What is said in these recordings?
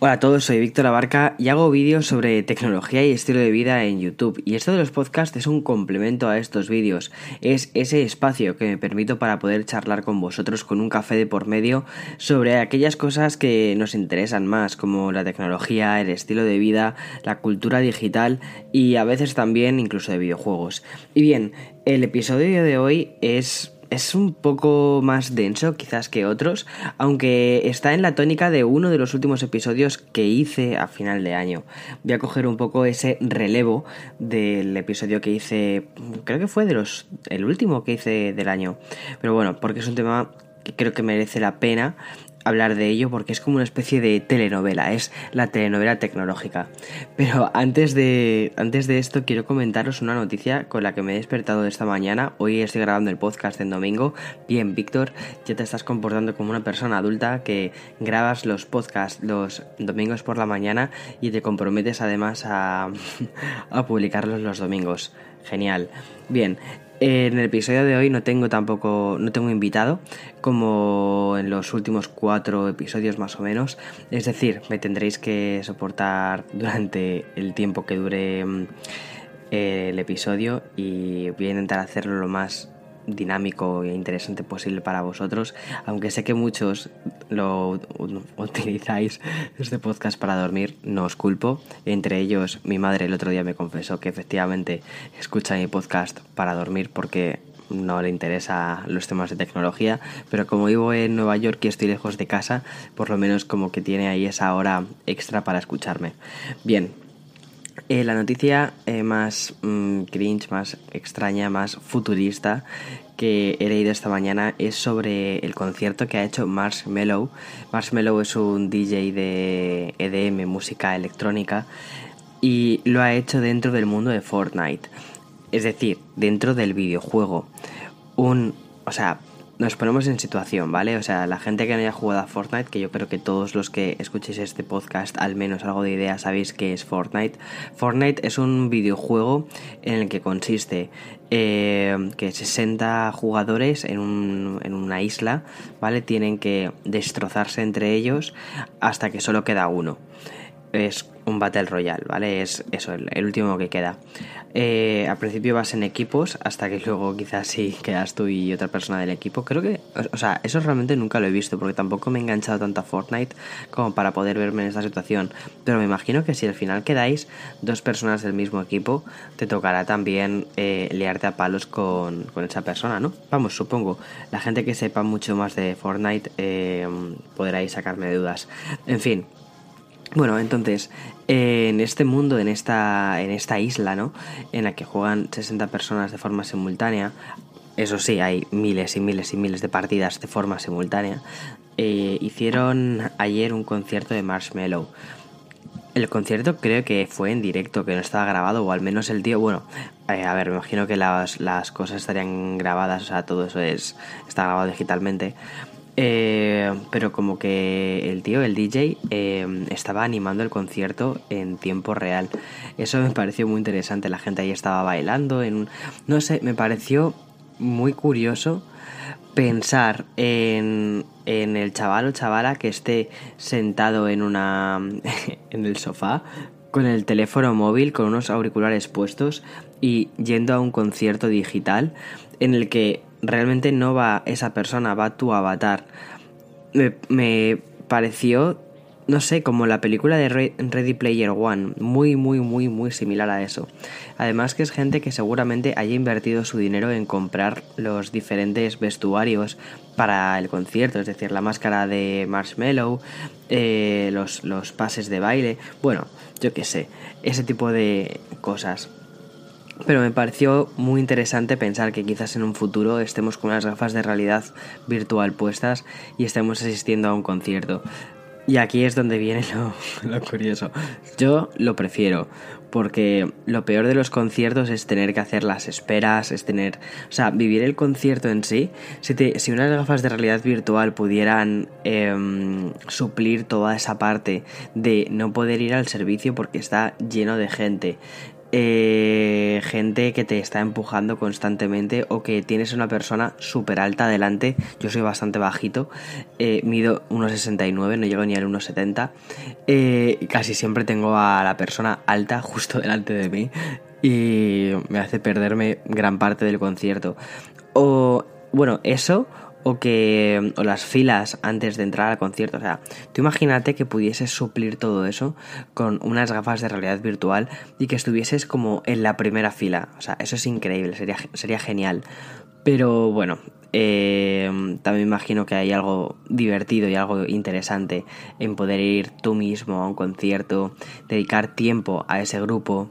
Hola a todos, soy Víctor Abarca y hago vídeos sobre tecnología y estilo de vida en YouTube. Y esto de los podcasts es un complemento a estos vídeos. Es ese espacio que me permito para poder charlar con vosotros con un café de por medio sobre aquellas cosas que nos interesan más, como la tecnología, el estilo de vida, la cultura digital y a veces también incluso de videojuegos. Y bien, el episodio de hoy es es un poco más denso quizás que otros, aunque está en la tónica de uno de los últimos episodios que hice a final de año. Voy a coger un poco ese relevo del episodio que hice, creo que fue de los el último que hice del año. Pero bueno, porque es un tema que creo que merece la pena hablar de ello porque es como una especie de telenovela, es la telenovela tecnológica. Pero antes de, antes de esto quiero comentaros una noticia con la que me he despertado esta mañana. Hoy estoy grabando el podcast en domingo. Bien, Víctor, ya te estás comportando como una persona adulta que grabas los podcasts los domingos por la mañana y te comprometes además a, a publicarlos los domingos. Genial. Bien, en el episodio de hoy no tengo tampoco, no tengo invitado, como en los últimos cuatro episodios más o menos. Es decir, me tendréis que soportar durante el tiempo que dure mm, el episodio y voy a intentar hacerlo lo más dinámico e interesante posible para vosotros, aunque sé que muchos lo utilizáis este podcast para dormir, no os culpo. Entre ellos, mi madre el otro día me confesó que efectivamente escucha mi podcast para dormir porque no le interesa los temas de tecnología, pero como vivo en Nueva York y estoy lejos de casa, por lo menos como que tiene ahí esa hora extra para escucharme. Bien, eh, la noticia eh, más mm, cringe, más extraña, más futurista que he leído esta mañana es sobre el concierto que ha hecho Marshmello. Marshmello es un DJ de EDM, música electrónica, y lo ha hecho dentro del mundo de Fortnite. Es decir, dentro del videojuego. Un, o sea, nos ponemos en situación, ¿vale? O sea, la gente que no haya jugado a Fortnite, que yo creo que todos los que escuchéis este podcast, al menos algo de idea, sabéis que es Fortnite. Fortnite es un videojuego en el que consiste eh, que 60 jugadores en, un, en una isla, ¿vale? Tienen que destrozarse entre ellos hasta que solo queda uno. Es un Battle Royale, ¿vale? Es eso, el último que queda. Eh, al principio vas en equipos hasta que luego quizás sí quedas tú y otra persona del equipo. Creo que, o sea, eso realmente nunca lo he visto porque tampoco me he enganchado tanto a Fortnite como para poder verme en esta situación. Pero me imagino que si al final quedáis dos personas del mismo equipo, te tocará también eh, liarte a palos con, esa persona, ¿no? Vamos, supongo. La gente que sepa mucho más de Fortnite eh, podrá sacarme dudas. En fin, bueno, entonces, en este mundo, en esta, en esta isla, ¿no? En la que juegan 60 personas de forma simultánea, eso sí, hay miles y miles y miles de partidas de forma simultánea, eh, hicieron ayer un concierto de Marshmallow. El concierto creo que fue en directo, que no estaba grabado, o al menos el tío, bueno, eh, a ver, me imagino que las, las, cosas estarían grabadas, o sea, todo eso es, está grabado digitalmente, eh, pero como que el tío, el DJ, eh, estaba animando el concierto en tiempo real. Eso me pareció muy interesante. La gente ahí estaba bailando. No sé, me pareció muy curioso pensar en, en el chaval o chavala que esté sentado en una en el sofá con el teléfono móvil con unos auriculares puestos y yendo a un concierto digital en el que realmente no va esa persona, va tu avatar. Me, pareció, no sé, como la película de Ready Player One, muy, muy, muy, muy similar a eso. Además que es gente que seguramente haya invertido su dinero en comprar los diferentes vestuarios para el concierto, es decir, la máscara de Marshmallow, eh, los, los pases de baile, bueno, yo qué sé, ese tipo de cosas. Pero me pareció muy interesante pensar que quizás en un futuro estemos con unas gafas de realidad virtual puestas y estemos asistiendo a un concierto. Y aquí es donde viene lo, curioso. Yo lo prefiero, porque lo peor de los conciertos es tener que hacer las esperas, es tener... O sea, vivir el concierto en sí, si, si unas gafas de realidad virtual pudieran em, suplir toda esa parte de no poder ir al servicio porque está lleno de gente, eh, gente que te está empujando constantemente o que tienes una persona súper alta delante. Yo soy bastante bajito, eh, mido 1,69, no llego ni al 1,70. Eh, casi siempre tengo a la persona alta justo delante de mí y me hace perderme gran parte del concierto. O, bueno, eso o que o las filas antes de entrar al concierto. O sea, tú imagínate que pudieses suplir todo eso con unas gafas de realidad virtual y que estuvieses como en la primera fila. O sea, eso es increíble, sería, sería genial. Pero bueno, eh, también imagino que hay algo divertido y algo interesante en poder ir tú mismo a un concierto, dedicar tiempo a ese grupo,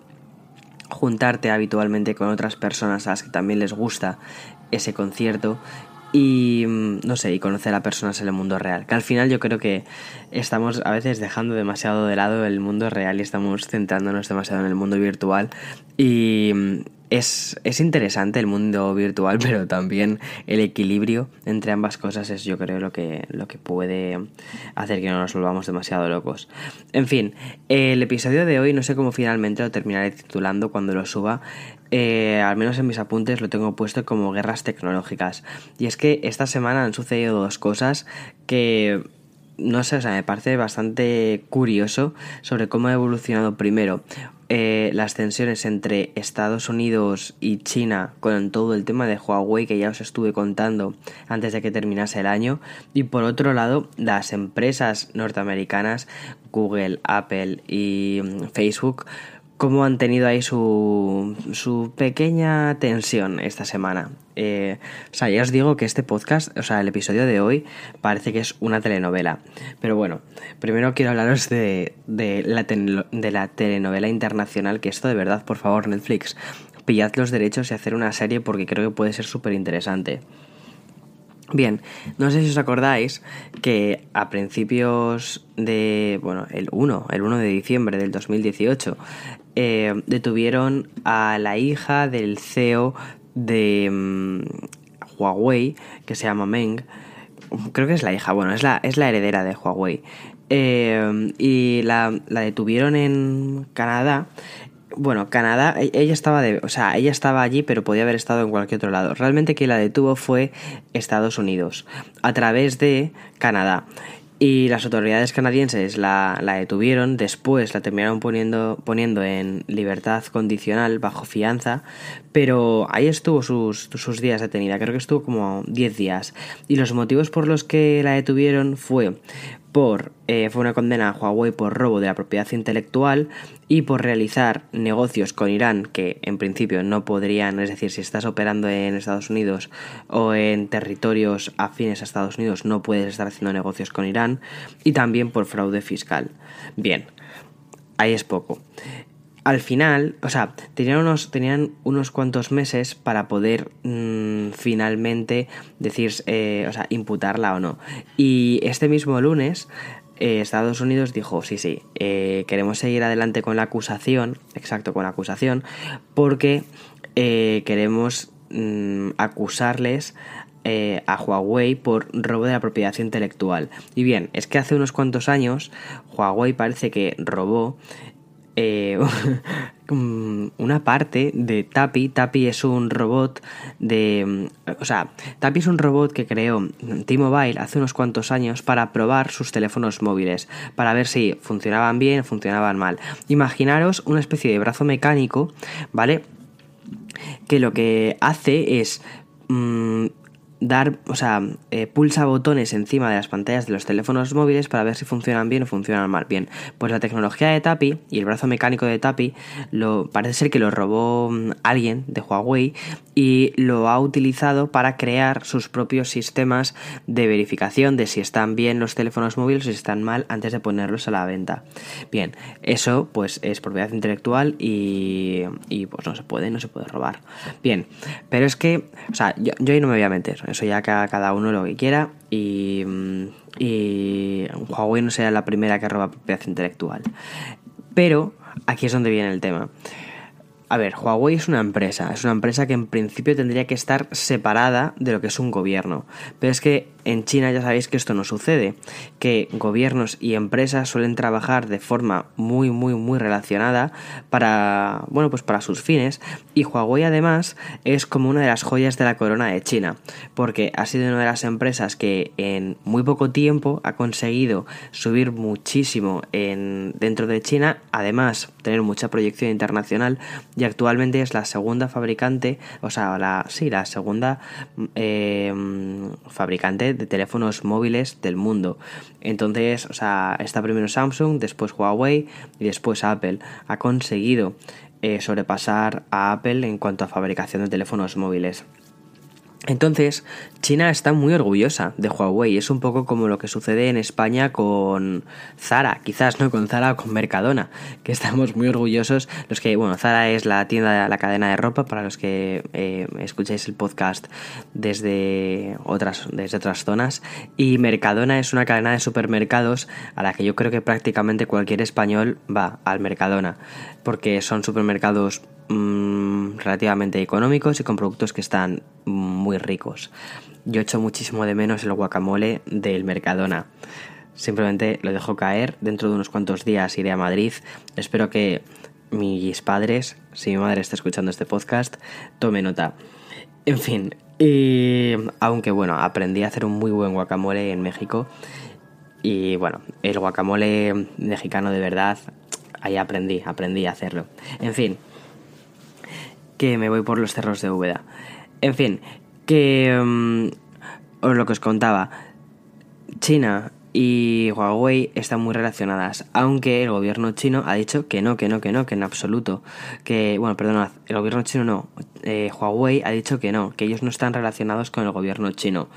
juntarte habitualmente con otras personas a las que también les gusta ese concierto y mm, no sé, y conocer a personas en el mundo real. Que al final yo creo que estamos a veces dejando demasiado de lado el mundo real y estamos centrándonos demasiado en el mundo virtual. Y mm, es, es, interesante el mundo virtual, pero también el equilibrio entre ambas cosas es yo creo lo que, lo que puede hacer que no nos volvamos demasiado locos. En fin, el episodio de hoy no sé cómo finalmente lo terminaré titulando cuando lo suba. Eh, al menos en mis apuntes lo tengo puesto como guerras tecnológicas. Y es que esta semana han sucedido dos cosas que no sé, o sea, me parece bastante curioso sobre cómo ha evolucionado primero eh, las tensiones entre Estados Unidos y China con todo el tema de Huawei que ya os estuve contando antes de que terminase el año. Y por otro lado las empresas norteamericanas Google, Apple y mm, Facebook cómo han tenido ahí su, su pequeña tensión esta semana. Eh, o sea, ya os digo que este podcast, o sea, el episodio de hoy parece que es una telenovela. Pero bueno, primero quiero hablaros de, de, la, de la telenovela internacional, que esto de verdad, por favor, Netflix, pillad los derechos y hacer una serie porque creo que puede ser súper interesante. Bien, no sé si os acordáis que a principios de, bueno, el 1, el 1 de diciembre del 2018, eh, detuvieron a la hija del CEO de mm, Huawei, que se llama Meng. Creo que es la hija, bueno, es la, es la heredera de Huawei. Eh, y la, la detuvieron en Canadá bueno, Canadá, e, ella estaba de, o sea, ella estaba allí, pero podía haber estado en cualquier otro lado. Realmente quien la detuvo fue Estados Unidos, a través de Canadá. Y las autoridades canadienses la, la, detuvieron, después la terminaron poniendo, poniendo en libertad condicional bajo fianza, pero ahí estuvo sus, sus días detenida, creo que estuvo como 10 días. Y los motivos por los que la detuvieron fue por eh, fue una condena a Huawei por robo de la propiedad intelectual y por realizar negocios con Irán que en principio no podrían, es decir, si estás operando en Estados Unidos o en territorios afines a Estados Unidos no puedes estar haciendo negocios con Irán y también por fraude fiscal. Bien, ahí es poco al final, o sea, tenían unos, tenían unos cuantos meses para poder mm, finalmente decir, eh, o sea, imputarla o no. Y este mismo lunes, eh, Estados Unidos dijo, sí, sí, eh, queremos seguir adelante con la acusación, exacto, con la acusación, porque queremos mm, acusarles a Huawei por robo de la propiedad intelectual. Y bien, es que hace unos cuantos años Huawei parece que robó eh, una parte de Tapi. Tapi es un robot de... O sea, Tapi es un robot que creó T-Mobile hace unos cuantos años para probar sus teléfonos móviles, para ver si funcionaban bien o funcionaban mal. Imaginaros una especie de brazo mecánico, ¿vale? Que lo que hace es... Mm, dar, o sea, eh, pulsa botones encima de las pantallas de los teléfonos móviles para ver si funcionan bien o funcionan mal. Bien, pues la tecnología de Tapi y el brazo mecánico de Tapi lo, parece ser que lo robó mm, alguien de Huawei y lo ha utilizado para crear sus propios sistemas de verificación de si están bien los teléfonos móviles o si están mal antes de ponerlos a la venta. Bien, eso pues es propiedad intelectual y, pues no se puede, no se puede robar. Bien, pero es que, o sea, yo, yo ahí no me voy a meter eso ya cada, cada uno lo que quiera y, y Huawei no sea la primera que roba propiedad intelectual. Pero aquí es donde viene el tema. A ver, Huawei es una empresa, es una empresa que en principio tendría que estar separada de lo que es un gobierno. Pero es que en China ya sabéis que esto no sucede, que gobiernos y empresas suelen trabajar de forma muy muy muy relacionada para bueno, pues para sus fines. Y Huawei además es como una de las joyas de la corona de China, porque ha sido una de las empresas que en muy poco tiempo ha conseguido subir muchísimo en dentro de China, además tener mucha proyección internacional y actualmente es la segunda fabricante, o sea, la sí, la segunda eh, fabricante de teléfonos móviles del mundo. Entonces, o sea, está primero Samsung, después Huawei y después Apple. Ha conseguido eh, sobrepasar a Apple en cuanto a fabricación de teléfonos móviles. Entonces, China está muy orgullosa de Huawei. Es un poco como lo que sucede en España con Zara, quizás no con Zara o con Mercadona, que estamos muy orgullosos. Los que, bueno, Zara es la tienda, la cadena de ropa para los que eh, escucháis el podcast desde otras, desde otras zonas. Y Mercadona es una cadena de supermercados a la que yo creo que prácticamente cualquier español va al Mercadona, porque son supermercados mmm, relativamente económicos y con productos que están muy ricos. Yo echo muchísimo de menos el guacamole del Mercadona. Simplemente lo dejo caer. Dentro de unos cuantos días iré a Madrid. Espero que mis padres, si mi madre está escuchando este podcast, tome nota. En fin, y aunque bueno, aprendí a hacer un muy buen guacamole en México. Y bueno, el guacamole mexicano de verdad, ahí aprendí, aprendí a hacerlo. En fin, que me voy por los cerros de Úbeda. En fin, que... Os lo que os contaba. China y Huawei están muy relacionadas, aunque el gobierno chino ha dicho que no, que no, que no, que en absoluto. Que, bueno, perdonad, el gobierno chino no, eh, Huawei ha dicho que no, que ellos no están relacionados con el gobierno chino.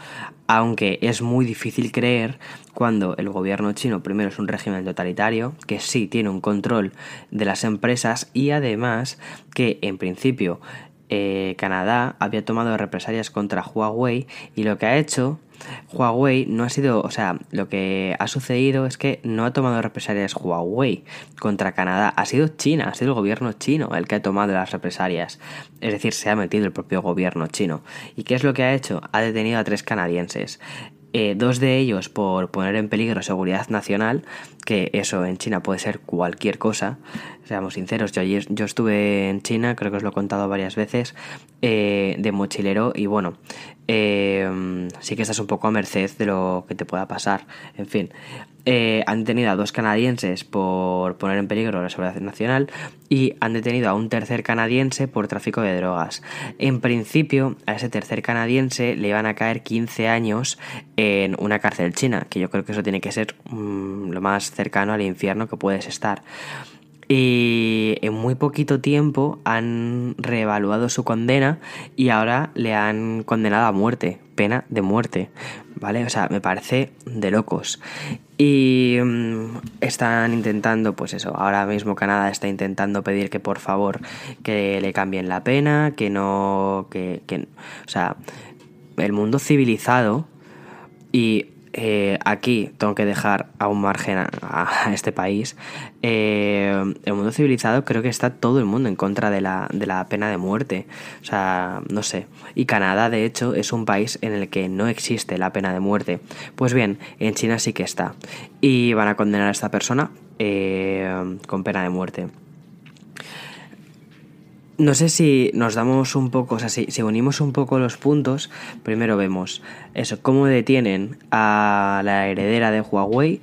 Aunque es muy difícil creer cuando el gobierno chino primero es un régimen totalitario, que sí tiene un control de las empresas y además que en principio eh, Canadá había tomado represalias contra Huawei y lo que ha hecho Huawei no ha sido, o sea, lo que ha sucedido es que no ha tomado represalias Huawei contra Canadá, ha sido China, ha sido el gobierno chino el que ha tomado las represalias. Es decir, se ha metido el propio gobierno chino. ¿Y qué es lo que ha hecho? Ha detenido a tres canadienses. Eh, dos de ellos por poner en peligro seguridad nacional, que eso en China puede ser cualquier cosa, seamos sinceros, yo, yo estuve en China, creo que os lo he contado varias veces, eh, de mochilero y bueno, eh, sí que estás un poco a merced de lo que te pueda pasar, en fin. Eh, han detenido a dos canadienses por poner en peligro la seguridad nacional y han detenido a un tercer canadiense por tráfico de drogas. En principio, a ese tercer canadiense le iban a caer 15 años en una cárcel china, que yo creo que eso tiene que ser mm, lo más cercano al infierno que puedes estar. Y en muy poquito tiempo han reevaluado su condena y ahora le han condenado a muerte, pena de muerte, ¿vale? O sea, me parece de locos. Y mm, están intentando, pues eso, ahora mismo Canadá está intentando pedir que por favor que le cambien la pena, que no, que, que o sea, el mundo civilizado y eh, aquí tengo que dejar a un margen a, este país. Eh, el mundo civilizado creo que está todo el mundo en contra de la, de la pena de muerte. O sea, no sé. Y Canadá, de hecho, es un país en el que no existe la pena de muerte. Pues bien, en China sí que está. Y van a condenar a esta persona eh, con pena de muerte. No sé si nos damos un poco, o sea, si, unimos un poco los puntos, primero vemos eso, cómo detienen a la heredera de Huawei,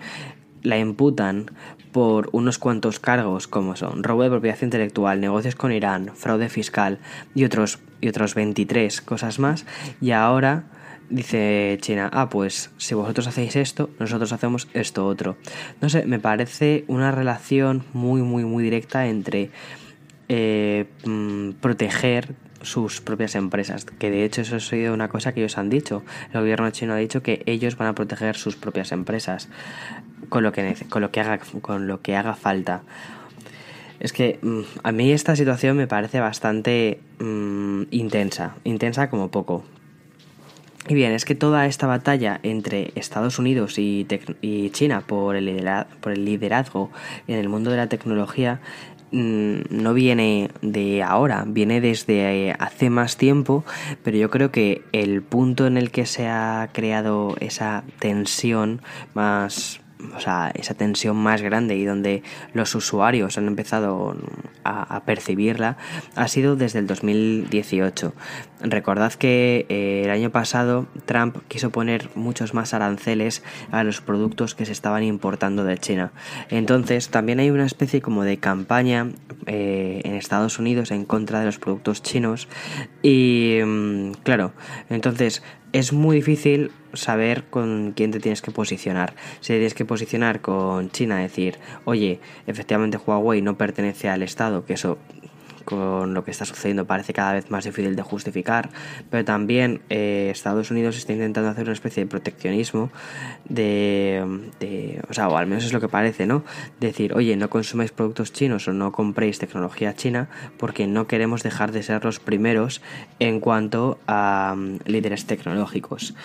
la imputan por unos cuantos cargos como son robo de propiedad intelectual, negocios con Irán, fraude fiscal y otros, y otros 23 cosas más, y ahora dice China, ah, pues si vosotros hacéis esto, nosotros hacemos esto otro. No sé, me parece una relación muy, muy, muy directa entre eh, mm, proteger sus propias empresas, que de hecho eso ha sido una cosa que ellos han dicho. El gobierno chino ha dicho que ellos van a proteger sus propias empresas con lo que, con lo que, haga, con lo que haga falta. Es que mm, a mí esta situación me parece bastante mm, intensa, intensa como poco. Y bien, es que toda esta batalla entre Estados Unidos y, y China por el, por el liderazgo en el mundo de la tecnología no viene de ahora, viene desde hace más tiempo, pero yo creo que el punto en el que se ha creado esa tensión más o sea, esa tensión más grande y donde los usuarios han empezado a, percibirla ha sido desde el 2018. Recordad que eh, el año pasado Trump quiso poner muchos más aranceles a los productos que se estaban importando de China. Entonces también hay una especie como de campaña eh, en Estados Unidos en contra de los productos chinos y mm, claro, entonces es muy difícil saber con quién te tienes que posicionar. Si tienes que posicionar con China, decir, oye, efectivamente Huawei no pertenece al Estado, que eso con lo que está sucediendo parece cada vez más difícil de justificar, pero también eh, Estados Unidos está intentando hacer una especie de proteccionismo de, o sea, o al menos es lo que parece, ¿no? Decir, oye, no consumáis productos chinos o no compréis tecnología china porque no queremos dejar de ser los primeros en cuanto a mm, líderes tecnológicos.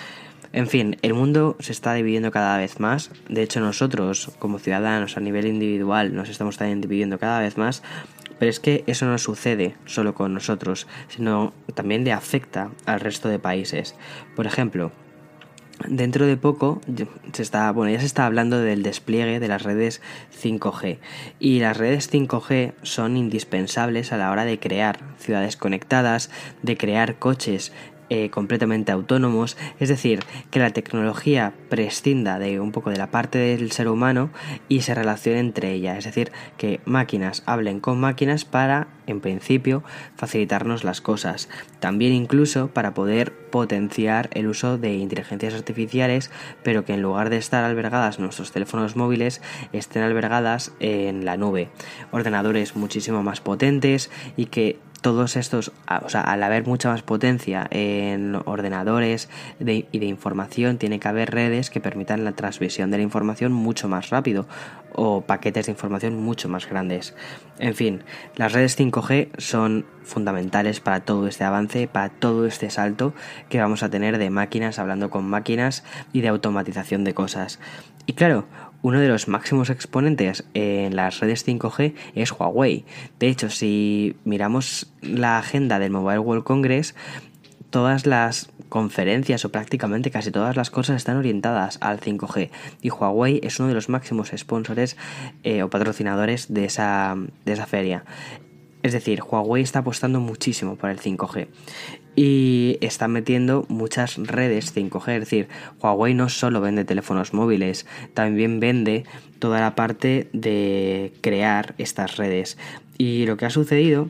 En fin, el mundo se está dividiendo cada vez más. De hecho, nosotros, como ciudadanos a nivel individual, nos estamos también dividiendo cada vez más. Pero es que eso no sucede solo con nosotros, sino también le afecta al resto de países. Por ejemplo, Dentro de poco se está, bueno, ya se está hablando del despliegue de las redes 5G y las redes 5G son indispensables a la hora de crear ciudades conectadas, de crear coches eh, completamente autónomos, es decir, que la tecnología prescinda de un poco de la parte del ser humano y se relacione entre ellas, es decir, que máquinas hablen con máquinas para, en principio, facilitarnos las cosas, también incluso para poder potenciar el uso de inteligencias artificiales, pero que en lugar de estar albergadas nuestros teléfonos móviles, estén albergadas en la nube, ordenadores muchísimo más potentes y que todos estos, o sea, al haber mucha más potencia en ordenadores y de información, tiene que haber redes que permitan la transmisión de la información mucho más rápido o paquetes de información mucho más grandes. En fin, las redes 5G son fundamentales para todo este avance, para todo este salto que vamos a tener de máquinas hablando con máquinas y de automatización de cosas. Y claro, uno de los máximos exponentes en las redes 5G es Huawei. De hecho, si miramos la agenda del Mobile World Congress, todas las conferencias o prácticamente casi todas las cosas están orientadas al 5G y Huawei es uno de los máximos sponsores eh, o patrocinadores de esa, de esa feria. Es decir, Huawei está apostando muchísimo por el 5G y está metiendo muchas redes 5G. Es decir, Huawei no solo vende teléfonos móviles, también vende toda la parte de crear estas redes. Y lo que ha sucedido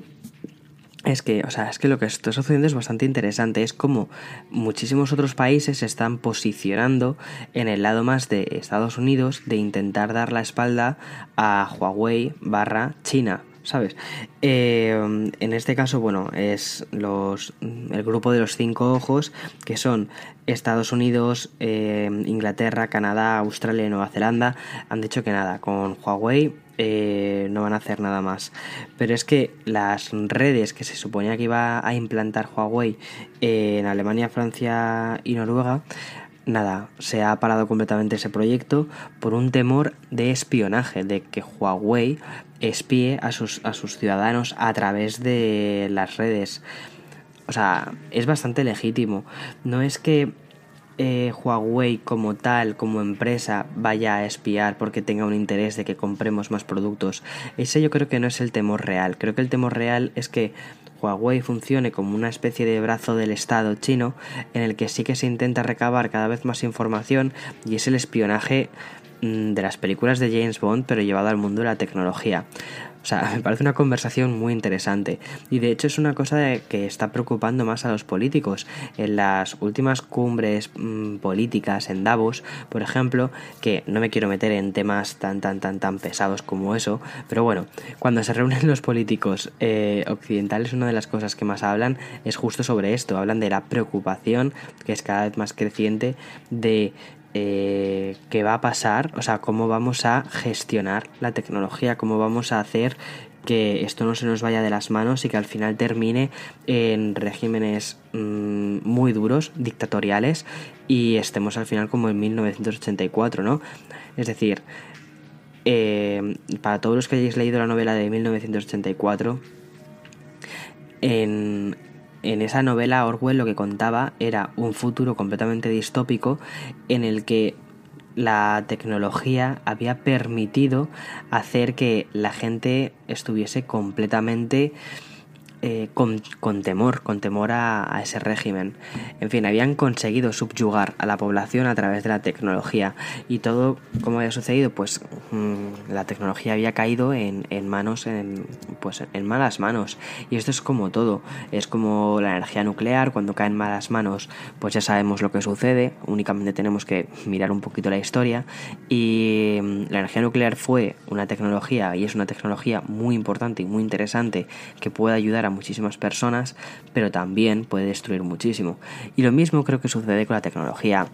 es que, o sea, es que lo que está sucediendo es bastante interesante. Es como muchísimos otros países se están posicionando en el lado más de Estados Unidos de intentar dar la espalda a Huawei barra China. ¿Sabes? Eh, en este caso, bueno, es los, el grupo de los cinco ojos, que son Estados Unidos, eh, Inglaterra, Canadá, Australia y Nueva Zelanda, han dicho que nada, con Huawei eh, no van a hacer nada más. Pero es que las redes que se suponía que iba a implantar Huawei en Alemania, Francia y Noruega, nada, se ha parado completamente ese proyecto por un temor de espionaje, de que Huawei espíe a sus, a sus ciudadanos a través de las redes. O sea, es bastante legítimo. No es que eh, Huawei como tal, como empresa, vaya a espiar porque tenga un interés de que compremos más productos. Ese yo creo que no es el temor real. Creo que el temor real es que Huawei funcione como una especie de brazo del Estado chino en el que sí que se intenta recabar cada vez más información y es el espionaje de las películas de James Bond, pero llevado al mundo de la tecnología. O sea, me parece una conversación muy interesante y de hecho es una cosa que está preocupando más a los políticos. En las últimas cumbres mm, políticas en Davos, por ejemplo, que no me quiero meter en temas tan tan tan tan pesados como eso, pero bueno, cuando se reúnen los políticos eh, occidentales una de las cosas que más hablan es justo sobre esto, hablan de la preocupación que es cada vez más creciente de eh, qué va a pasar, o sea, cómo vamos a gestionar la tecnología, cómo vamos a hacer que esto no se nos vaya de las manos y que al final termine en regímenes mm, muy duros, dictatoriales, y estemos al final como en 1984, ¿no? Es decir, eh, para todos los que hayáis leído la novela de 1984, en, en esa novela Orwell lo que contaba era un futuro completamente distópico en el que la tecnología había permitido hacer que la gente estuviese completamente eh, con, temor, con temor a, ese régimen. En fin, habían conseguido subyugar a la población a través de la tecnología. Y todo, como había sucedido, pues mm, la tecnología había caído en, manos, en, pues en malas manos. Y esto es como todo, es como la energía nuclear, cuando cae en malas manos, pues ya sabemos lo que sucede, únicamente tenemos que mirar un poquito la historia. Y mm, la energía nuclear fue una tecnología y es una tecnología muy importante y muy interesante que puede ayudar a muchísimas personas, pero también puede destruir muchísimo. Y lo mismo creo que sucede con la tecnología,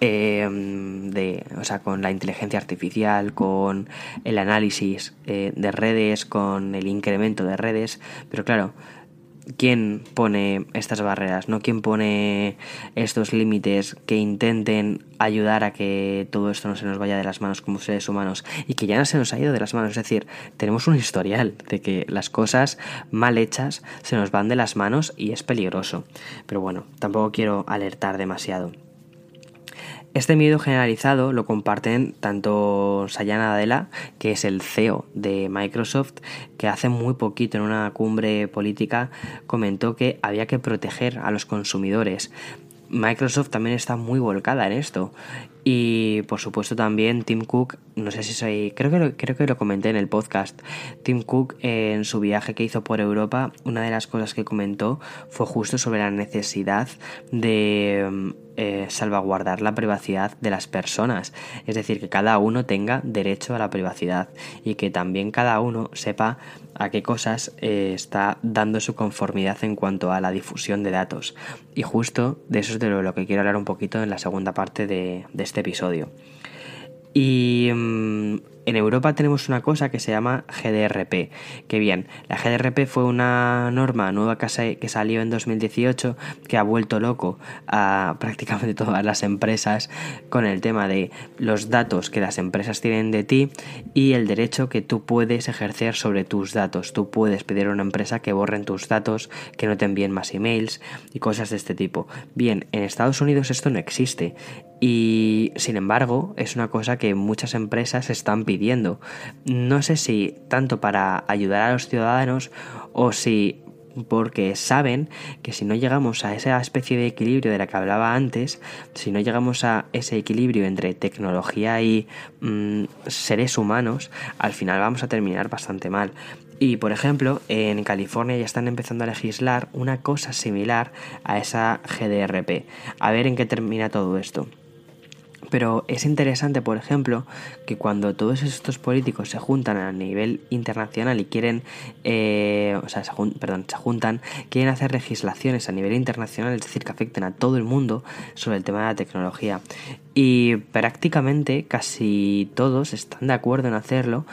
eh, de, o sea, con la inteligencia artificial, con el análisis eh, de redes, con el incremento de redes, pero claro, quién pone estas barreras, no quién pone estos límites que intenten ayudar a que todo esto no se nos vaya de las manos como seres humanos y que ya no se nos ha ido de las manos, es decir, tenemos un historial de que las cosas mal hechas se nos van de las manos y es peligroso. Pero bueno, tampoco quiero alertar demasiado. Este miedo generalizado lo comparten tanto Sayana Adela, que es el CEO de Microsoft, que hace muy poquito en una cumbre política comentó que había que proteger a los consumidores. Microsoft también está muy volcada en esto. Y por supuesto también Tim Cook, no sé si soy, creo que lo, creo que lo comenté en el podcast. Tim Cook en su viaje que hizo por Europa, una de las cosas que comentó fue justo sobre la necesidad de eh, salvaguardar la privacidad de las personas. Es decir, que cada uno tenga derecho a la privacidad y que también cada uno sepa a qué cosas eh, está dando su conformidad en cuanto a la difusión de datos. Y justo de eso es de lo, que quiero hablar un poquito en la segunda parte de, de este episodio. Y mm, en Europa tenemos una cosa que se llama GDRP. Que bien, la GDRP fue una norma nueva que, salió en 2018 que ha vuelto loco a prácticamente todas las empresas con el tema de los datos que las empresas tienen de ti y el derecho que tú puedes ejercer sobre tus datos. Tú puedes pedir a una empresa que borren tus datos, que no te envíen más emails y cosas de este tipo. Bien, en Estados Unidos esto no existe y sin embargo es una cosa que muchas empresas están pidiendo. No sé si tanto para ayudar a los ciudadanos o si porque saben que si no llegamos a esa especie de equilibrio de la que hablaba antes, si no llegamos a ese equilibrio entre tecnología y mm, seres humanos, al final vamos a terminar bastante mal. Y por ejemplo, en California ya están empezando a legislar una cosa similar a esa GDRP. A ver en qué termina todo esto. Pero es interesante, por ejemplo, que cuando todos estos políticos se juntan a nivel internacional y quieren, eh, o sea, se, perdón, se juntan, quieren hacer legislaciones a nivel internacional, es decir, que afecten a todo el mundo sobre el tema de la tecnología. Y prácticamente casi todos están de acuerdo en hacerlo,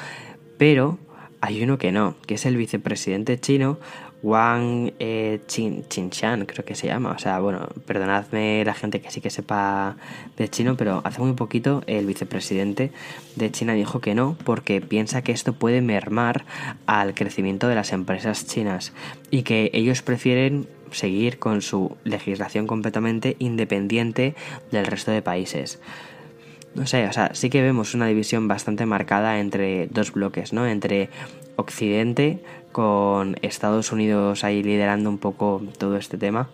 pero hay uno que no, que es el vicepresidente chino Wang eh, Chin, Chinchan, creo que se llama. O sea, bueno, perdonadme la gente que sí que sepa de chino, pero hace muy poquito el vicepresidente de China dijo que no, porque piensa que esto puede mermar al crecimiento de las empresas chinas y que ellos prefieren seguir con su legislación completamente independiente del resto de países. No sé, o sea, sí que vemos una división bastante marcada entre dos bloques, ¿no? Entre Occidente, con Estados Unidos ahí liderando un poco todo este tema,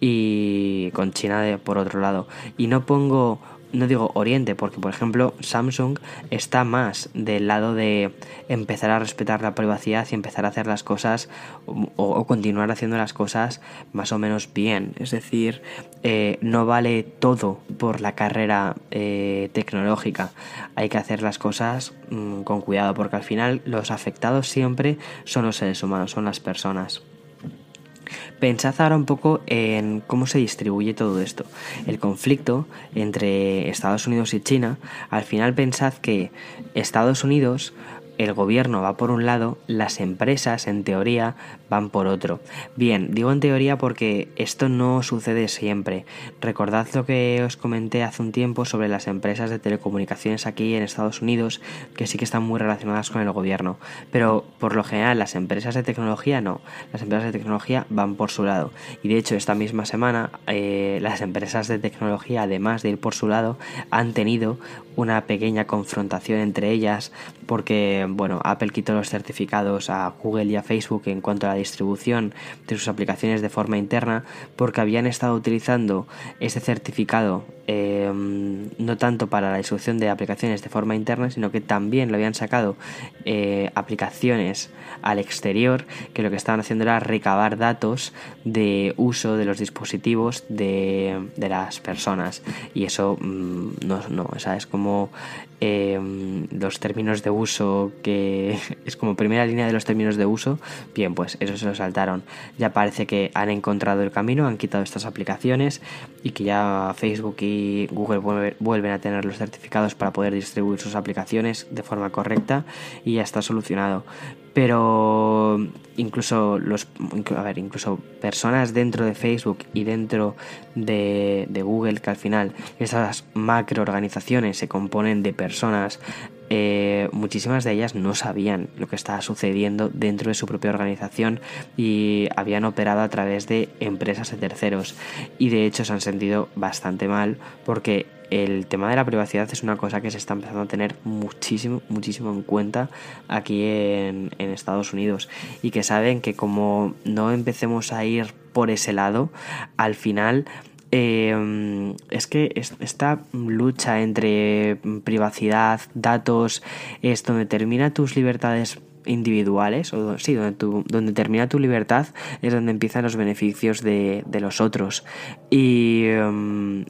y con China de, por otro lado. Y no pongo no digo Oriente, porque por ejemplo Samsung está más del lado de empezar a respetar la privacidad y empezar a hacer las cosas o, continuar haciendo las cosas más o menos bien. Es decir, eh, no vale todo por la carrera eh, tecnológica. Hay que hacer las cosas mm, con cuidado, porque al final los afectados siempre son los seres humanos, son las personas. Pensad ahora un poco en cómo se distribuye todo esto. El conflicto entre Estados Unidos y China, al final pensad que Estados Unidos el gobierno va por un lado, las empresas en teoría van por otro. Bien, digo en teoría porque esto no sucede siempre. Recordad lo que os comenté hace un tiempo sobre las empresas de telecomunicaciones aquí en Estados Unidos, que sí que están muy relacionadas con el gobierno. Pero por lo general las empresas de tecnología no. Las empresas de tecnología van por su lado. Y de hecho esta misma semana eh, las empresas de tecnología, además de ir por su lado, han tenido una pequeña confrontación entre ellas porque bueno, Apple quitó los certificados a Google y a Facebook en cuanto a la distribución de sus aplicaciones de forma interna porque habían estado utilizando ese certificado em, no tanto para la distribución de aplicaciones de forma interna sino que también lo habían sacado eh, aplicaciones al exterior que lo que estaban haciendo era recabar datos de uso de los dispositivos de, de las personas. Y eso mm, no, no, o sea, es como Em, los términos de uso, que es como primera línea de los términos de uso, bien, pues eso se lo saltaron. Ya parece que han encontrado el camino, han quitado estas aplicaciones y que ya Facebook y Google vuelven a tener los certificados para poder distribuir sus aplicaciones de forma correcta y ya está solucionado pero incluso los a ver incluso personas dentro de Facebook y dentro de, Google que al final esas macro organizaciones se componen de personas eh, muchísimas de ellas no sabían lo que estaba sucediendo dentro de su propia organización y habían operado a través de empresas de terceros. Y de hecho se han sentido bastante mal porque el tema de la privacidad es una cosa que se está empezando a tener muchísimo, muchísimo en cuenta aquí en, Estados Unidos. Y que saben que como no empecemos a ir por ese lado, al final eh, es que esta lucha entre privacidad, datos, es donde termina tus libertades individuales, o sí, donde, tu, donde termina tu libertad es donde empiezan los beneficios de, de los otros. Y em,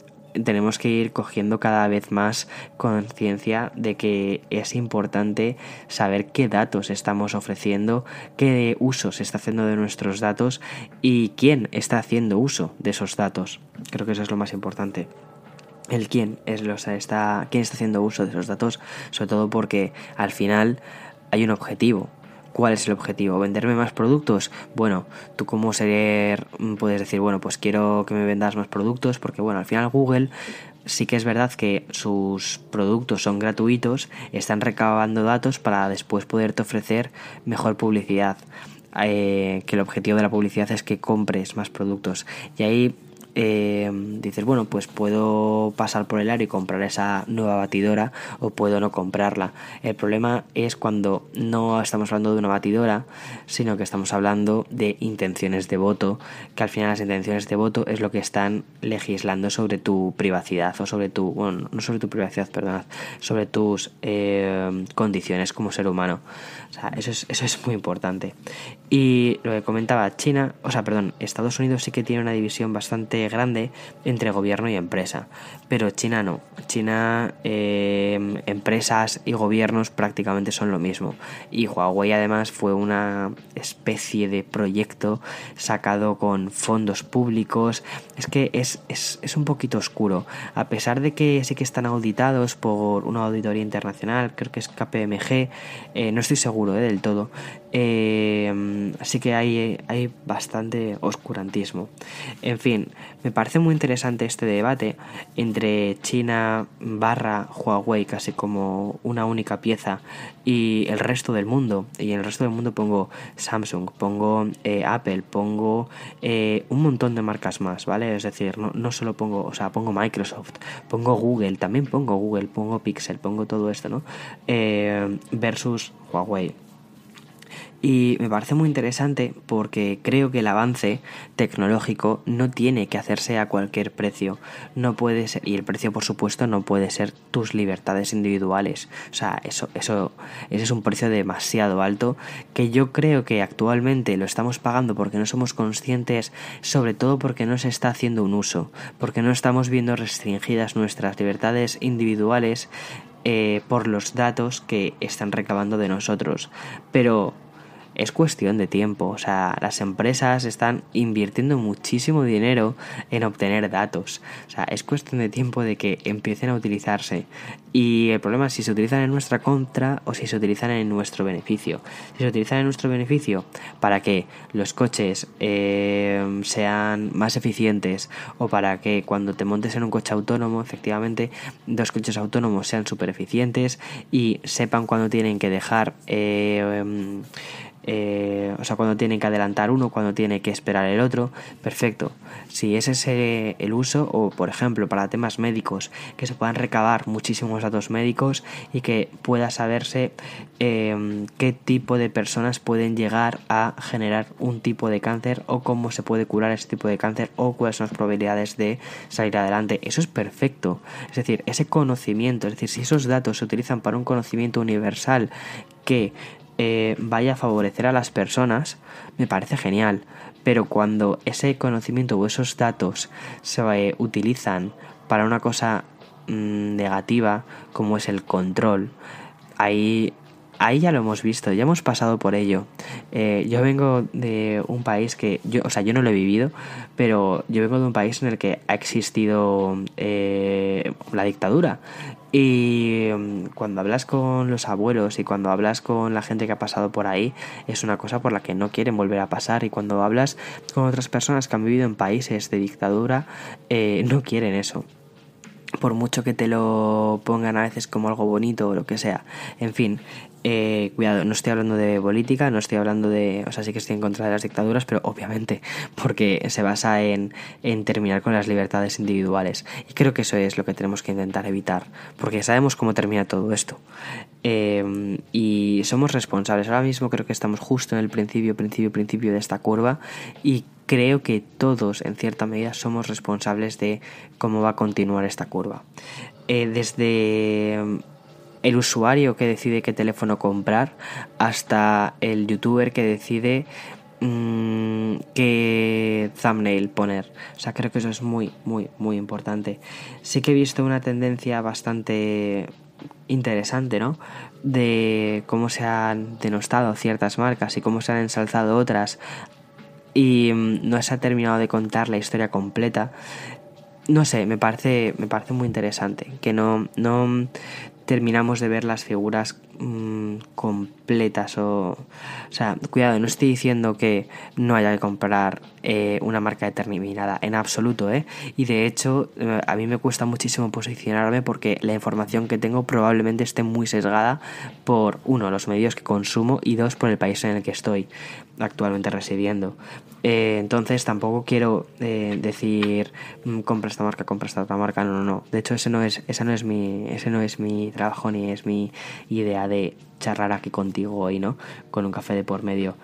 tenemos que ir cogiendo cada vez más conciencia de que es importante saber qué datos estamos ofreciendo, qué uso se está haciendo de nuestros datos y quién está haciendo uso de esos datos. Creo que eso es lo más importante el quién es lo está quién está haciendo uso de esos datos, sobre todo porque al final hay un objetivo, ¿Cuál es el objetivo? ¿Venderme más productos? Bueno, tú como ser puedes decir, bueno, pues quiero que me vendas más productos porque bueno, al final Google sí que es verdad que sus productos son gratuitos, están recabando datos para después poderte ofrecer mejor publicidad. Eh, que el objetivo de la publicidad es que compres más productos. Y ahí eh, dices, bueno, pues puedo pasar por el área y comprar esa nueva batidora o puedo no comprarla. El problema es cuando no estamos hablando de una batidora, sino que estamos hablando de intenciones de voto, que al final las intenciones de voto es lo que están legislando sobre tu privacidad o sobre tu, bueno, no sobre tu privacidad, perdón, sobre tus eh, condiciones como ser humano. O sea, eso es, eso es muy importante. Y lo que comentaba, China, o sea, perdón, Estados Unidos sí que tiene una división bastante grande entre gobierno y empresa, pero China no. China, em, empresas y gobiernos prácticamente son lo mismo. Y Huawei además fue una especie de proyecto sacado con fondos públicos. Es que es, es, es un poquito oscuro. A pesar de que sí que están auditados por una auditoría internacional, creo que es KPMG, eh, no estoy seguro eh, del todo. Eh, así que hay, hay bastante oscurantismo. En fin, me parece muy interesante este debate entre China barra Huawei, casi como una única pieza, y el resto del mundo. Y en el resto del mundo pongo Samsung, pongo eh, Apple, pongo un montón de marcas más, ¿vale? Es decir, no, no solo pongo, o sea, pongo Microsoft, pongo Google, también pongo Google, pongo Pixel, pongo todo esto, ¿no? versus Huawei. Y me parece muy interesante porque creo que el avance tecnológico no tiene que hacerse a cualquier precio. No puede ser, y el precio por supuesto no puede ser tus libertades individuales. O sea, eso, eso, ese es un precio demasiado alto que yo creo que actualmente lo estamos pagando porque no somos conscientes, sobre todo porque no se está haciendo un uso, porque no estamos viendo restringidas nuestras libertades individuales eh, por los datos que están recabando de nosotros. Pero es cuestión de tiempo. O sea, las empresas están invirtiendo muchísimo dinero en obtener datos. O sea, es cuestión de tiempo de que empiecen a utilizarse. Y el problema es si se utilizan en nuestra contra o si se utilizan en nuestro beneficio. Si se utilizan en nuestro beneficio para que los coches eh, sean más eficientes o para que cuando te montes en un coche autónomo, efectivamente, dos coches autónomos sean súper eficientes y sepan cuándo tienen que dejar eh, eh, o sea, cuando tienen que adelantar uno, cuando tiene que esperar el otro, perfecto. Si ese es el uso, o por ejemplo, para temas médicos, que se puedan recabar muchísimos datos médicos y que pueda saberse em, qué tipo de personas pueden llegar a generar un tipo de cáncer o cómo se puede curar ese tipo de cáncer o cuáles son las probabilidades de salir adelante. Eso es perfecto. Es decir, ese conocimiento, es decir, si esos datos se utilizan para un conocimiento universal que eh, vaya a favorecer a las personas, me parece genial. Pero cuando ese conocimiento o esos datos se eh, utilizan para una cosa mm, negativa, como es el control, ahí, ahí ya lo hemos visto, ya hemos pasado por ello. Eh, yo vengo de un país que, yo, o sea, yo no lo he vivido, pero yo vengo de un país en el que ha existido la dictadura y mm, cuando hablas con los abuelos y cuando hablas con la gente que ha pasado por ahí, es una cosa por la que no quieren volver a pasar. Y cuando hablas con otras personas que han vivido en países de dictadura, eh, no quieren eso por mucho que te lo pongan a veces como algo bonito o lo que sea. En fin, eh, cuidado, no estoy hablando de política, no estoy hablando de, o sea, sí que estoy en contra de las dictaduras, pero obviamente porque se basa en, en terminar con las libertades individuales. Y creo que eso es lo que tenemos que intentar evitar, porque sabemos cómo termina todo esto. Eh, y somos responsables. Ahora mismo creo que estamos justo en el principio, principio, principio de esta curva y creo que todos en cierta medida somos responsables de cómo va a continuar esta curva. Eh, desde el usuario que decide qué teléfono comprar hasta el youtuber que decide mm, qué thumbnail poner. O sea, creo que eso es muy, muy, muy importante. Sí que he visto una tendencia bastante interesante, ¿no? De cómo se han denostado ciertas marcas y cómo se han ensalzado otras y mm, no se ha terminado de contar la historia completa. No sé, me parece, me parece muy interesante que no, no terminamos de ver las figuras mm, completas o, o sea, cuidado, no estoy diciendo que no haya que comprar eh, una marca determinada, en absoluto, ¿eh? Y de hecho, eh, a mí me cuesta muchísimo posicionarme porque la información que tengo probablemente esté muy sesgada por, uno, los medios que consumo y dos, por el país en el que estoy actualmente residiendo. Eh, entonces tampoco quiero decir mm, compra esta marca, compra esta otra marca, no, no, no. De hecho, ese no es, esa no es mi, ese no es mi trabajo ni es mi idea de charlar aquí contigo hoy, ¿no? Con un café de por medio.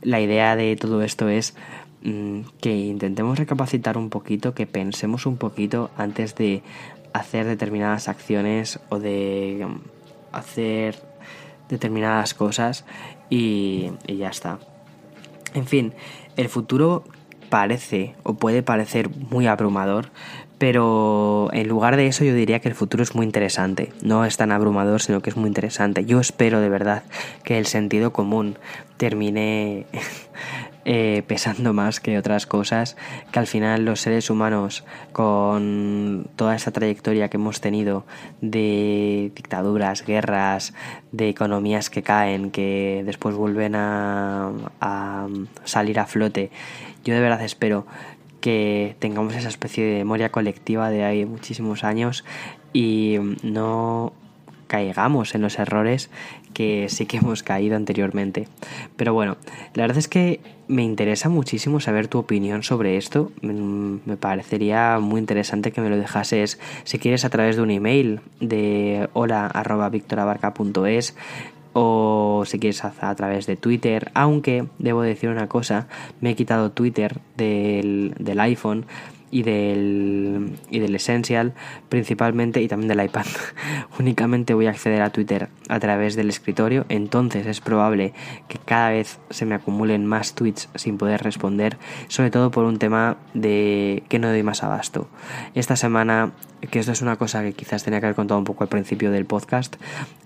La idea de todo esto es mm, que intentemos recapacitar un poquito, que pensemos un poquito antes de hacer determinadas acciones o de mm, hacer determinadas cosas y ya está. En fin, el futuro parece o puede parecer muy abrumador, pero en lugar de eso yo diría que el futuro es muy interesante. No es tan abrumador, sino que es muy interesante. Yo espero de verdad que el sentido común termine eh, pesando más que otras cosas, que al final los seres humanos con toda esa trayectoria que hemos tenido de dictaduras, guerras, de economías que caen, que después vuelven a, a salir a flote, yo de verdad espero que tengamos esa especie de memoria colectiva de ahí muchísimos años y no caigamos en los errores que sí que hemos caído anteriormente. Pero bueno, la verdad es que me interesa muchísimo saber tu opinión sobre esto. Mm, me parecería muy interesante que me lo dejases, si quieres, a través de un email de hola.victorabarca.es o si quieres a, través de Twitter, aunque debo decir una cosa, me he quitado Twitter del, del iPhone y del, y del Essential principalmente y también del iPad. Únicamente voy a acceder a Twitter a través del escritorio, entonces es probable que cada vez se me acumulen más tweets sin poder responder, sobre todo por un tema de que no doy más abasto. Esta semana, que esto es una cosa que quizás tenía que haber contado un poco al principio del podcast,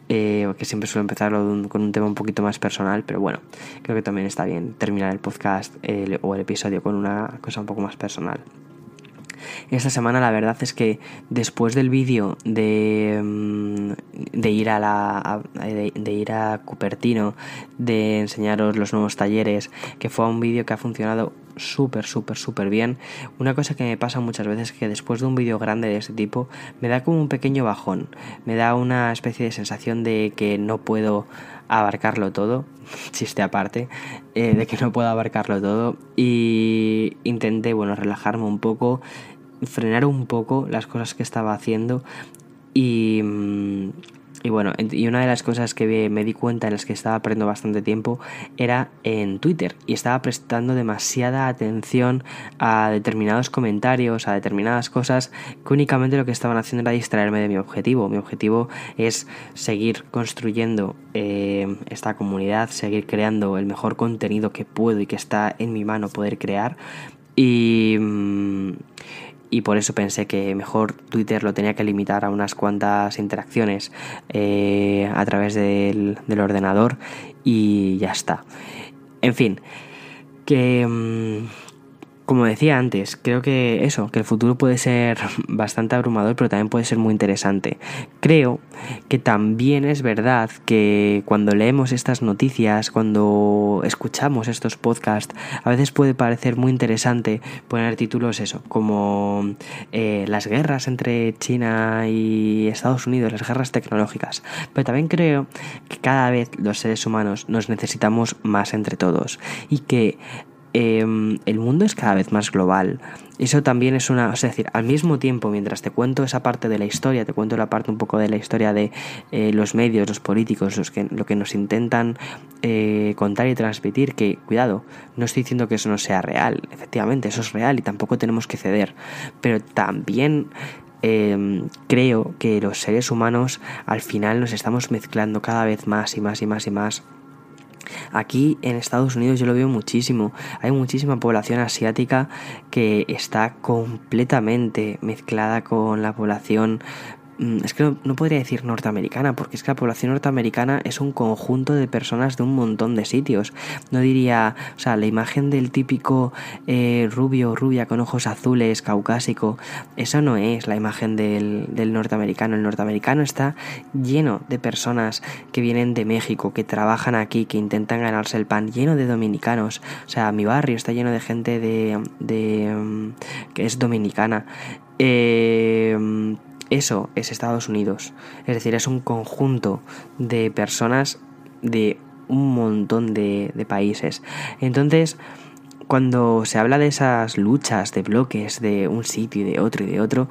eh, que siempre suelo empezarlo con un tema un poquito más personal, pero bueno, creo que también está bien terminar el podcast o el episodio con una cosa un poco más personal. Esta semana la verdad es que después del vídeo de, mm, de ir a la de, ir a Cupertino, de enseñaros los nuevos talleres, que fue un vídeo que ha funcionado súper, súper, súper bien. Una cosa que me pasa muchas veces es que después de un vídeo grande de este tipo me da como un pequeño bajón, me da una especie de sensación de que no puedo abarcarlo todo, chiste aparte, eh, de que no puedo abarcarlo todo y intenté, bueno, relajarme un poco, frenar un poco las cosas que estaba haciendo y, mm, y bueno, y una de las cosas que me di cuenta en las que estaba perdiendo bastante tiempo era en Twitter y estaba prestando demasiada atención a determinados comentarios, a determinadas cosas que únicamente lo que estaban haciendo era distraerme de mi objetivo. Mi objetivo es seguir construyendo eh, esta comunidad, seguir creando el mejor contenido que puedo y que está en mi mano poder crear. Y, mm, y por eso pensé que mejor Twitter lo tenía que limitar a unas cuantas interacciones eh, a través del, ordenador y ya está. En fin, que... Mm, como decía antes, creo que eso, que el futuro puede ser bastante abrumador, pero también puede ser muy interesante. Creo que también es verdad que cuando leemos estas noticias, cuando escuchamos estos podcasts, a veces puede parecer muy interesante poner títulos eso, como eh, las guerras entre China y Estados Unidos, las guerras tecnológicas. Pero también creo que cada vez los seres humanos nos necesitamos más entre todos y que Em, el mundo es cada vez más global. Eso también es una... Es decir, al mismo tiempo, mientras te cuento esa parte de la historia, te cuento la parte un poco de la historia de eh, los medios, los políticos, los que, lo que nos intentan eh, contar y transmitir, que, cuidado, no estoy diciendo que eso no sea real, efectivamente, eso es real y tampoco tenemos que ceder, pero también em, creo que los seres humanos al final nos estamos mezclando cada vez más y más y más y más Aquí en Estados Unidos yo lo veo muchísimo. Hay muchísima población asiática que está completamente mezclada con la población es que no, podría decir norteamericana, porque es que la población norteamericana es un conjunto de personas de un montón de sitios. No diría, o sea, la imagen del típico eh, rubio rubia con ojos azules, caucásico, eso no es la imagen del, del norteamericano. El norteamericano está lleno de personas que vienen de México, que trabajan aquí, que intentan ganarse el pan, lleno de dominicanos. O sea, mi barrio está lleno de gente de, de mm, que es dominicana. Eh, eso es Estados Unidos. Es decir, es un conjunto de personas de un montón de, países. Entonces, cuando se habla de esas luchas de bloques de un sitio y de otro y de otro,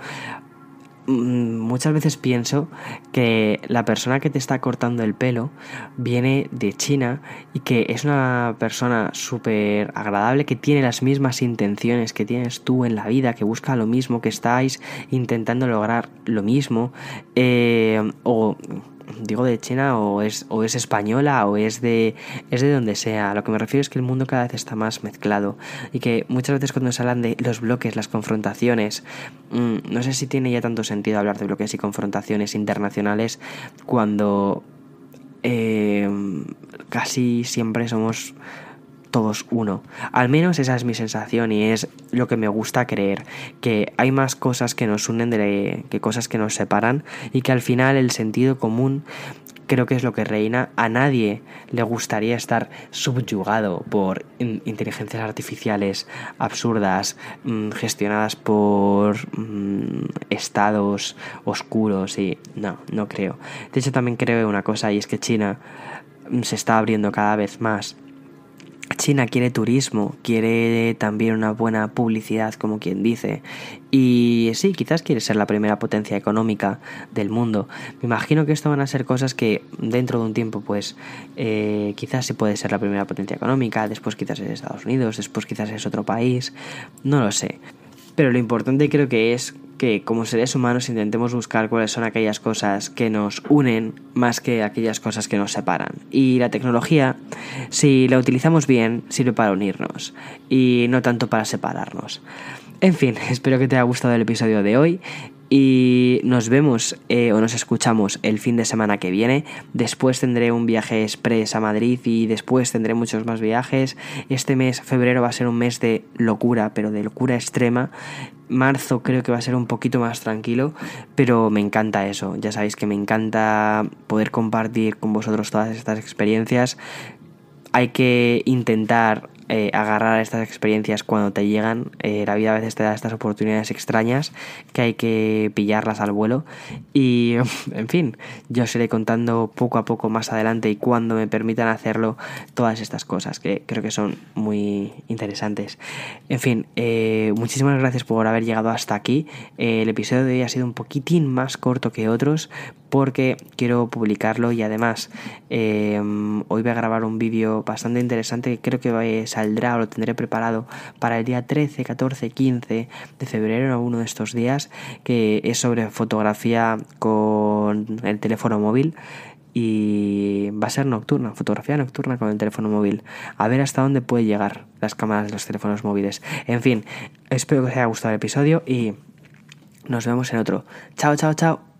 muchas veces pienso que la persona que te está cortando el pelo viene de China y que es una persona súper agradable, que tiene las mismas intenciones que tienes tú en la vida, que busca lo mismo, que estáis intentando lograr lo mismo, eh, o digo de China o es, o es española o es de, es de donde sea. Lo que me refiero es que el mundo cada vez está más mezclado y que muchas veces cuando se hablan de los bloques, las confrontaciones, mm, no sé si tiene ya tanto sentido hablar de bloques y confrontaciones internacionales cuando eh, casi siempre somos todos uno. Al menos esa es mi sensación y es lo que me gusta creer, que hay más cosas que nos unen que cosas que nos separan y que al final el sentido común creo que es lo que reina. A nadie le gustaría estar subyugado por inteligencias artificiales absurdas, mm, gestionadas por mm, estados oscuros y no, no creo. De hecho también creo una cosa y es que China mm, se está abriendo cada vez más China quiere turismo, quiere también una buena publicidad, como quien dice. Y sí, quizás quiere ser la primera potencia económica del mundo. Me imagino que esto van a ser cosas que dentro de un tiempo, pues, eh, quizás se puede ser la primera potencia económica, después quizás es Estados Unidos, después quizás es otro país, no lo sé. pero lo importante creo que es que como seres humanos intentemos buscar cuáles son aquellas cosas que nos unen más que aquellas cosas que nos separan. Y la tecnología, si la utilizamos bien, sirve para unirnos y no tanto para separarnos. En fin, espero que te haya gustado el episodio de hoy y nos vemos eh, o nos escuchamos el fin de semana que viene. Después tendré un viaje express a Madrid y después tendré muchos más viajes. Este mes, febrero, va a ser un mes de locura, pero de locura extrema. Marzo creo que va a ser un poquito más tranquilo, pero me encanta eso. Ya sabéis que me encanta poder compartir con vosotros todas estas experiencias. Hay que intentar eh, agarrar estas experiencias cuando te llegan. Eh, la vida a veces te da estas oportunidades extrañas que hay que pillarlas al vuelo. Y, en fin, yo os iré contando poco a poco más adelante y cuando me permitan hacerlo todas estas cosas que creo que son muy interesantes. En fin, eh, muchísimas gracias por haber llegado hasta aquí. el episodio de hoy ha sido un poquitín más corto que otros porque quiero publicarlo y además hoy voy a grabar un vídeo bastante interesante que creo que a saldrá o lo tendré preparado para el día 13, 14, 15 de febrero, uno de estos días, que es sobre fotografía con el teléfono móvil y va a ser nocturna, fotografía nocturna con el teléfono móvil. A ver hasta dónde puede llegar las cámaras de los teléfonos móviles. En fin, espero que os haya gustado el episodio y nos vemos en otro. Chao, chao, chao.